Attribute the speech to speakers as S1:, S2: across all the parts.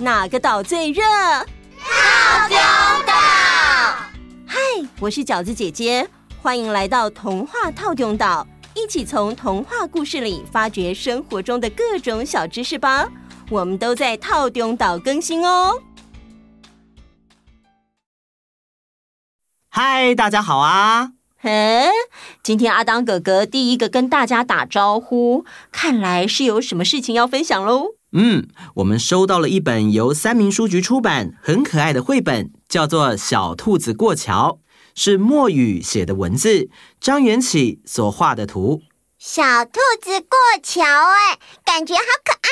S1: 哪个岛最热？
S2: 套丢岛。
S1: 嗨，我是饺子姐姐，欢迎来到童话套丢岛，一起从童话故事里发掘生活中的各种小知识吧。我们都在套丢岛更新哦。
S3: 嗨，大家好啊！
S1: 嘿，今天阿当哥哥第一个跟大家打招呼，看来是有什么事情要分享喽。
S3: 嗯，我们收到了一本由三明书局出版、很可爱的绘本，叫做《小兔子过桥》，是墨雨写的文字，张元启所画的图。
S2: 小兔子过桥，哎，感觉好可爱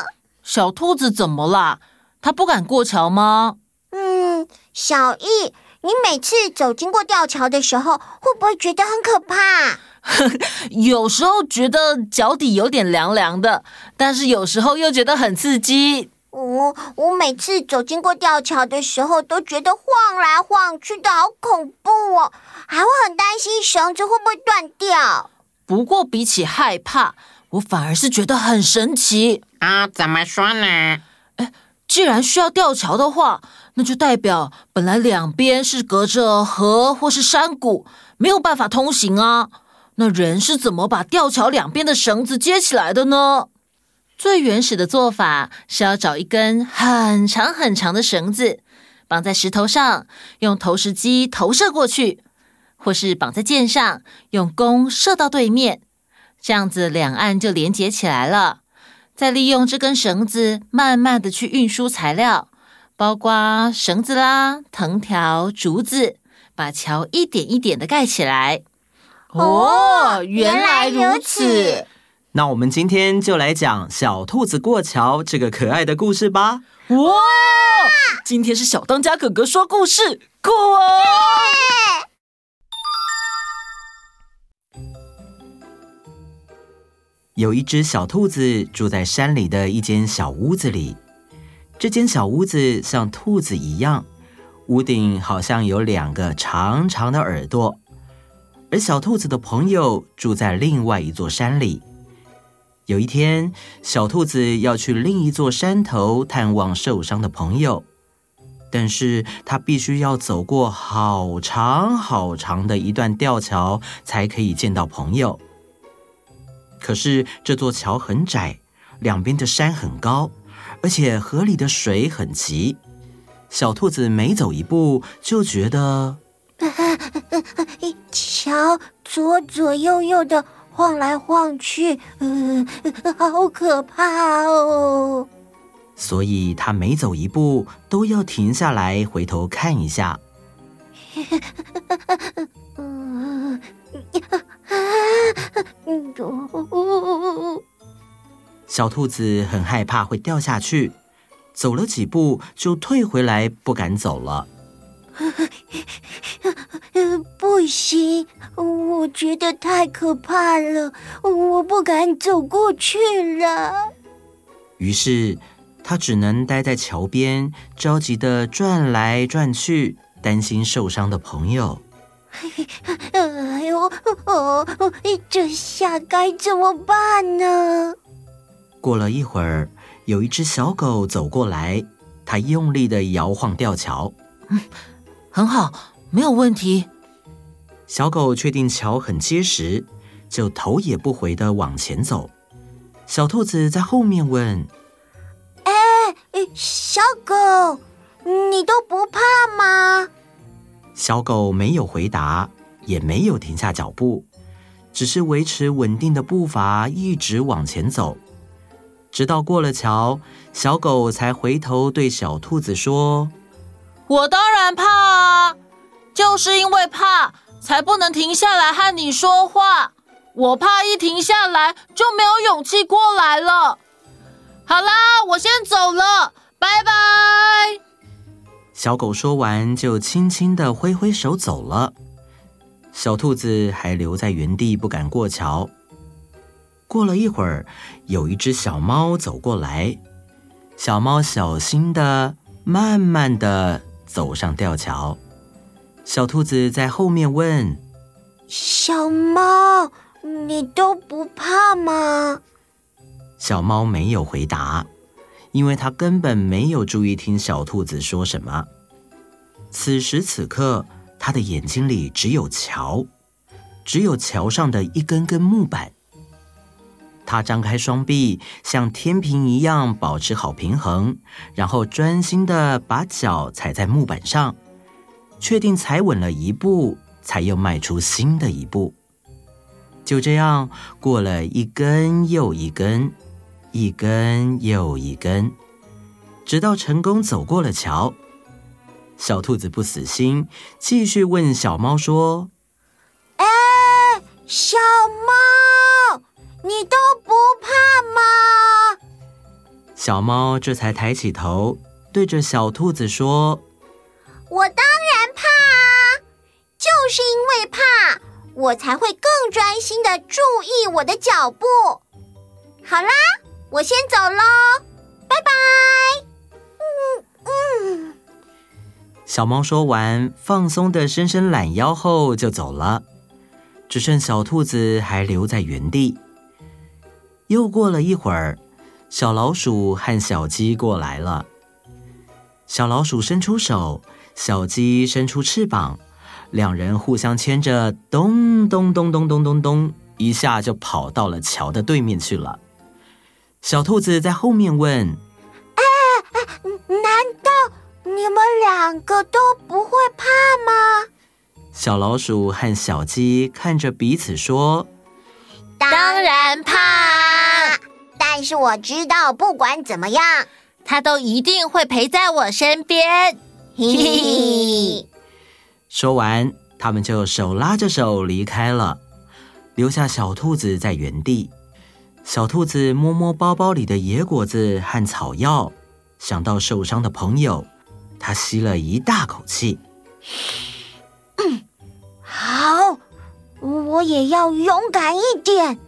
S2: 哟！
S4: 小兔子怎么啦？它不敢过桥吗？
S2: 嗯，小易，你每次走经过吊桥的时候，会不会觉得很可怕？
S4: 有时候觉得脚底有点凉凉的，但是有时候又觉得很刺激。
S2: 我、哦、我每次走经过吊桥的时候，都觉得晃来晃去的好恐怖哦，还会很担心绳子会不会断掉。
S4: 不过比起害怕，我反而是觉得很神奇
S5: 啊！怎么说呢？
S4: 哎，既然需要吊桥的话，那就代表本来两边是隔着河或是山谷，没有办法通行啊。那人是怎么把吊桥两边的绳子接起来的呢？最原始的做法是要找一根很长很长的绳子，绑在石头上，用投石机投射过去，或是绑在箭上，用弓射到对面，这样子两岸就连接起来了。再利用这根绳子，慢慢的去运输材料，包括绳子啦、藤条、竹子，把桥一点一点的盖起来。哦，原来如此。
S3: 那我们今天就来讲小兔子过桥这个可爱的故事吧。
S4: 哇，今天是小当家哥哥说故事，酷哦！
S3: 有一只小兔子住在山里的一间小屋子里，这间小屋子像兔子一样，屋顶好像有两个长长的耳朵。而小兔子的朋友住在另外一座山里。有一天，小兔子要去另一座山头探望受伤的朋友，但是它必须要走过好长好长的一段吊桥，才可以见到朋友。可是这座桥很窄，两边的山很高，而且河里的水很急。小兔子每走一步，就觉得。
S2: 桥左左右右的晃来晃去，嗯，好可怕哦！
S3: 所以他每走一步都要停下来回头看一下。小兔子很害怕会掉下去，走了几步就退回来，不敢走了。
S2: 不行，我觉得太可怕了，我不敢走过去了。
S3: 于是，他只能待在桥边，着急的转来转去，担心受伤的朋友。
S2: 哎呦，哦，这下该怎么办呢？
S3: 过了一会儿，有一只小狗走过来，它用力的摇晃吊桥。
S4: 嗯，很好，没有问题。
S3: 小狗确定桥很结实，就头也不回的往前走。小兔子在后面问：“
S2: 哎，小狗，你都不怕吗？”
S3: 小狗没有回答，也没有停下脚步，只是维持稳定的步伐，一直往前走。直到过了桥，小狗才回头对小兔子说：“
S4: 我当然怕啊，就是因为怕。”才不能停下来和你说话，我怕一停下来就没有勇气过来了。好啦，我先走了，拜拜。
S3: 小狗说完就轻轻的挥挥手走了，小兔子还留在原地不敢过桥。过了一会儿，有一只小猫走过来，小猫小心的、慢慢的走上吊桥。小兔子在后面问：“
S2: 小猫，你都不怕吗？”
S3: 小猫没有回答，因为它根本没有注意听小兔子说什么。此时此刻，它的眼睛里只有桥，只有桥上的一根根木板。它张开双臂，像天平一样保持好平衡，然后专心的把脚踩在木板上，确定踩稳了一步，才又迈出新的一步。就这样过了一根又一根，一根又一根，直到成功走过了桥。小兔子不死心，继续问小猫说：“
S2: 哎，小猫，你都不怕吗？”
S3: 小猫这才抬起头，对着小兔子说：“
S2: 我当就是因为怕。”我才会更专心的注意我的脚步。好啦，我先走喽，拜拜。嗯嗯。
S3: 小猫说完，放松的伸伸懒腰后就走了，只剩小兔子还留在原地。又过了一会儿，小老鼠和小鸡过来了。小老鼠伸出手，小鸡伸出翅膀。两人互相牵着，咚咚咚咚咚咚咚，一下就跑到了桥的对面去了。小兔子在后面问：“
S2: 哎哎，难道你们两个都不会怕吗？”
S3: 小老鼠和小鸡看着彼此说：“
S2: 当然怕，但是我知道，不管怎么样，它都一定会陪在我身边。”嘿嘿嘿。
S3: 说完，他们就手拉着手离开了，留下小兔子在原地。小兔子摸摸包包里的野果子和草药，想到受伤的朋友，他吸了一大口气。
S2: 嗯，好，我也要勇敢一点。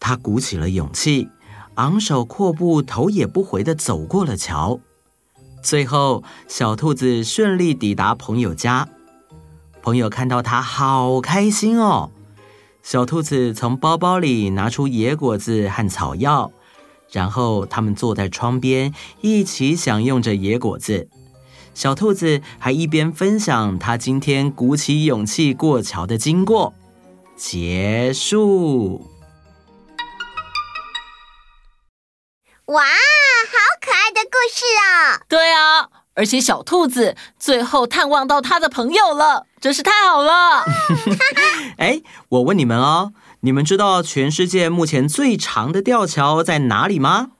S3: 他鼓起了勇气，昂首阔步，头也不回的走过了桥。最后，小兔子顺利抵达朋友家。朋友看到它，好开心哦。小兔子从包包里拿出野果子和草药，然后他们坐在窗边，一起享用着野果子。小兔子还一边分享他今天鼓起勇气过桥的经过。结束。
S2: 哇！故事啊，
S4: 对啊，而且小兔子最后探望到他的朋友了，真是太好了。
S3: 哎，我问你们哦，你们知道全世界目前最长的吊桥在哪里吗？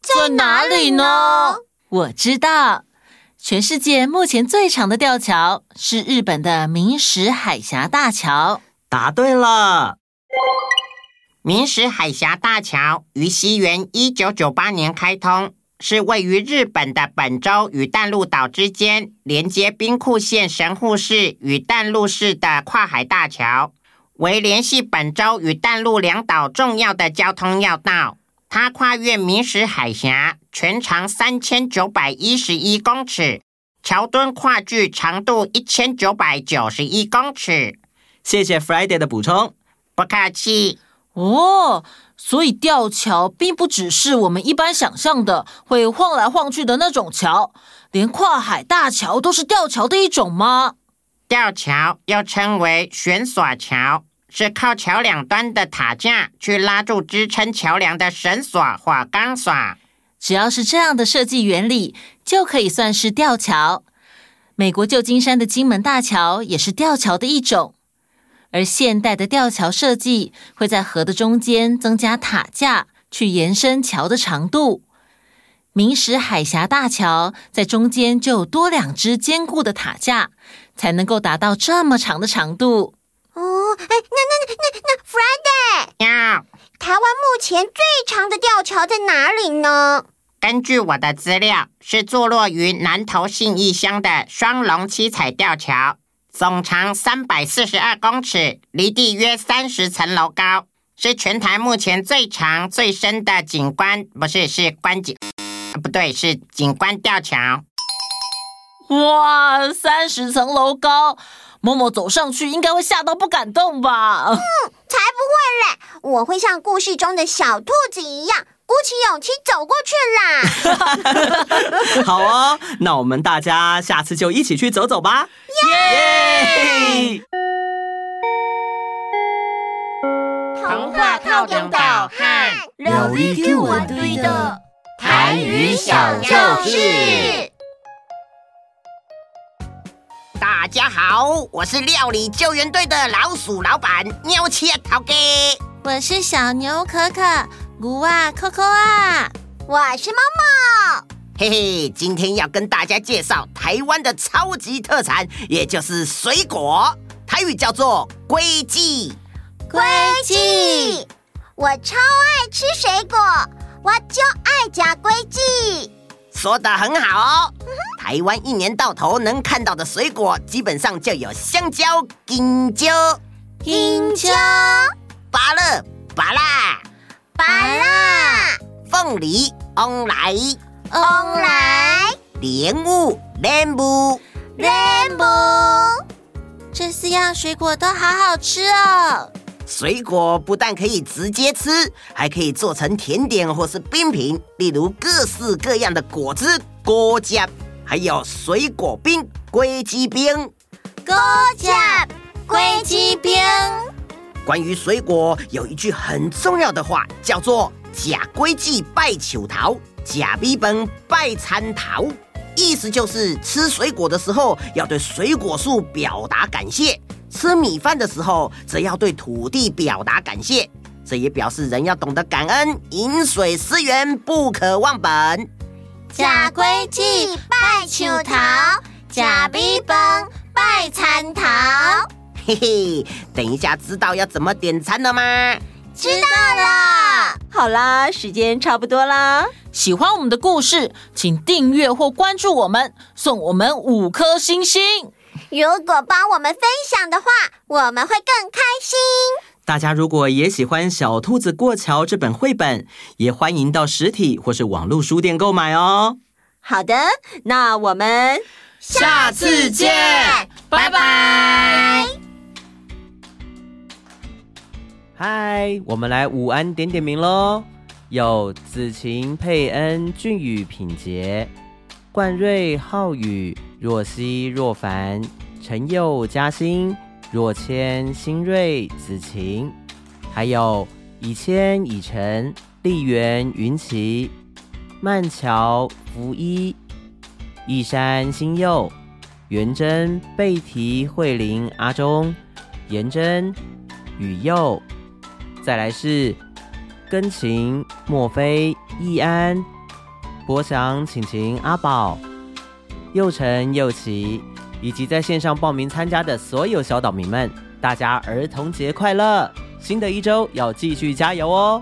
S4: 在哪里呢？我知道，全世界目前最长的吊桥是日本的明石海峡大桥。
S3: 答对了，
S6: 明石海峡大桥于西元一九九八年开通。是位于日本的本州与淡路岛之间，连接兵库县神户市与淡路市的跨海大桥，为联系本州与淡路两岛重要的交通要道。它跨越明石海峡，全长三千九百一十一公尺，桥墩跨距长度一千九百九十一公尺。
S3: 谢谢 Friday 的补充，
S6: 不客气。
S4: 哦。所以吊桥并不只是我们一般想象的会晃来晃去的那种桥，连跨海大桥都是吊桥的一种吗？
S6: 吊桥又称为悬索桥，是靠桥两端的塔架去拉住支撑桥梁的绳索或钢索。
S4: 只要是这样的设计原理，就可以算是吊桥。美国旧金山的金门大桥也是吊桥的一种。而现代的吊桥设计会在河的中间增加塔架，去延伸桥的长度。明石海峡大桥在中间就有多两只坚固的塔架，才能够达到这么长的长度。
S2: 哦，哎，那那那那那 Friday
S6: 呀，
S2: 台湾目前最长的吊桥在哪里呢？
S6: 根据我的资料，是坐落于南投信义乡的双龙七彩吊桥。总长三百四十二公尺，离地约三十层楼高，是全台目前最长最深的景观，不是，是观景，不对，是景观吊桥。
S4: 哇，三十层楼高，默默走上去应该会吓到不敢动吧？
S2: 嗯，才不会嘞，我会像故事中的小兔子一样，起勇气走过去啦。
S7: 好哦，那我们大家下次就一起去走走吧。耶！
S5: 童话透中岛和
S1: 料理给我堆的
S5: 台语小教室。大家好，我是料理救援队的老鼠老板喵切头哥。
S8: 我是小牛可可，牛啊扣扣啊，
S2: 我是猫猫。
S5: 嘿嘿，今天要跟大家介绍台湾的超级特产，也就是水果，台语叫做龟记。
S2: 龟记，我超爱吃水果，我就爱加龟记。
S5: 说的很好哦。台湾一年到头能看到的水果，基本上就有香蕉、金蕉、
S2: 金蕉、
S5: 芭乐、芭乐、
S2: 芭乐、
S5: 凤梨、翁来、
S2: 翁来、
S5: 莲雾、莲雾、
S2: 莲雾。
S8: 这四样水果都好好吃哦。
S5: 水果不但可以直接吃，还可以做成甜点或是冰品，例如各式各样的果汁、果汁。还有水果冰、龟记冰、
S2: 果汁、龟记冰。
S5: 关于水果，有一句很重要的话，叫做“吃龟记拜树头，吃米饭拜参桃”，意思就是吃水果的时候要对水果树表达感谢，吃米饭的时候则要对土地表达感谢。这也表示人要懂得感恩，饮水思源，不可忘本。
S2: 吃龟记拜树头，吃米饭拜参桃。
S5: 嘿嘿，等一下知道要怎么点餐了吗？
S2: 知道了。
S1: 好啦，时间差不多啦。
S4: 喜欢我们的故事，请订阅或关注我们，送我们五颗星星。
S2: 如果帮我们分享的话，我们会更开心。
S7: 大家如果也喜欢《小兔子过桥》这本绘本，也欢迎到实体或是网络书店购买哦。
S1: 好的，那我们
S4: 下次见，拜拜。
S3: 嗨，我们来午安点点名喽！有子晴、佩恩、俊宇、品杰、冠瑞、浩宇、若曦、若凡、陈佑、嘉欣。若谦、新瑞、子晴，还有以谦、以晨、丽媛、云奇、曼乔、福一、一山、新佑、元珍、贝提、慧玲、阿忠、颜真、雨佑，再来是根琴、莫非、易安、博祥、晴晴、阿宝、佑成、佑琪。以及在线上报名参加的所有小岛民们，大家儿童节快乐！新的一周要继续加油哦！